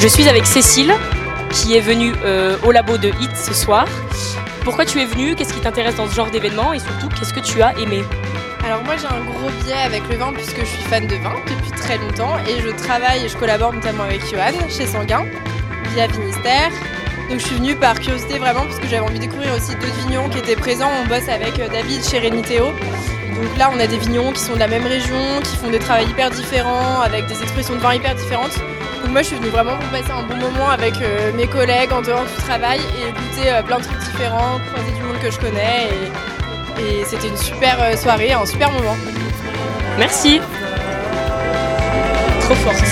Je suis avec Cécile qui est venue euh, au labo de HIT ce soir. Pourquoi tu es venue? Qu'est-ce qui t'intéresse dans ce genre d'événement? Et surtout, qu'est-ce que tu as aimé? Alors moi j'ai un gros biais avec le vin puisque je suis fan de vin depuis très longtemps et je travaille et je collabore notamment avec Johan chez Sanguin via Finistère. Donc je suis venue par curiosité vraiment parce que j'avais envie de découvrir aussi d'autres vignerons qui étaient présents. On bosse avec euh, David chez Reniteo. Donc là on a des vignerons qui sont de la même région, qui font des travaux hyper différents, avec des expressions de vin hyper différentes. Donc moi je suis venue vraiment pour passer un bon moment avec euh, mes collègues en dehors du travail et goûter euh, plein de trucs différents, croiser du monde que je connais et, et c'était une super soirée, un super moment. Merci. Trop forte.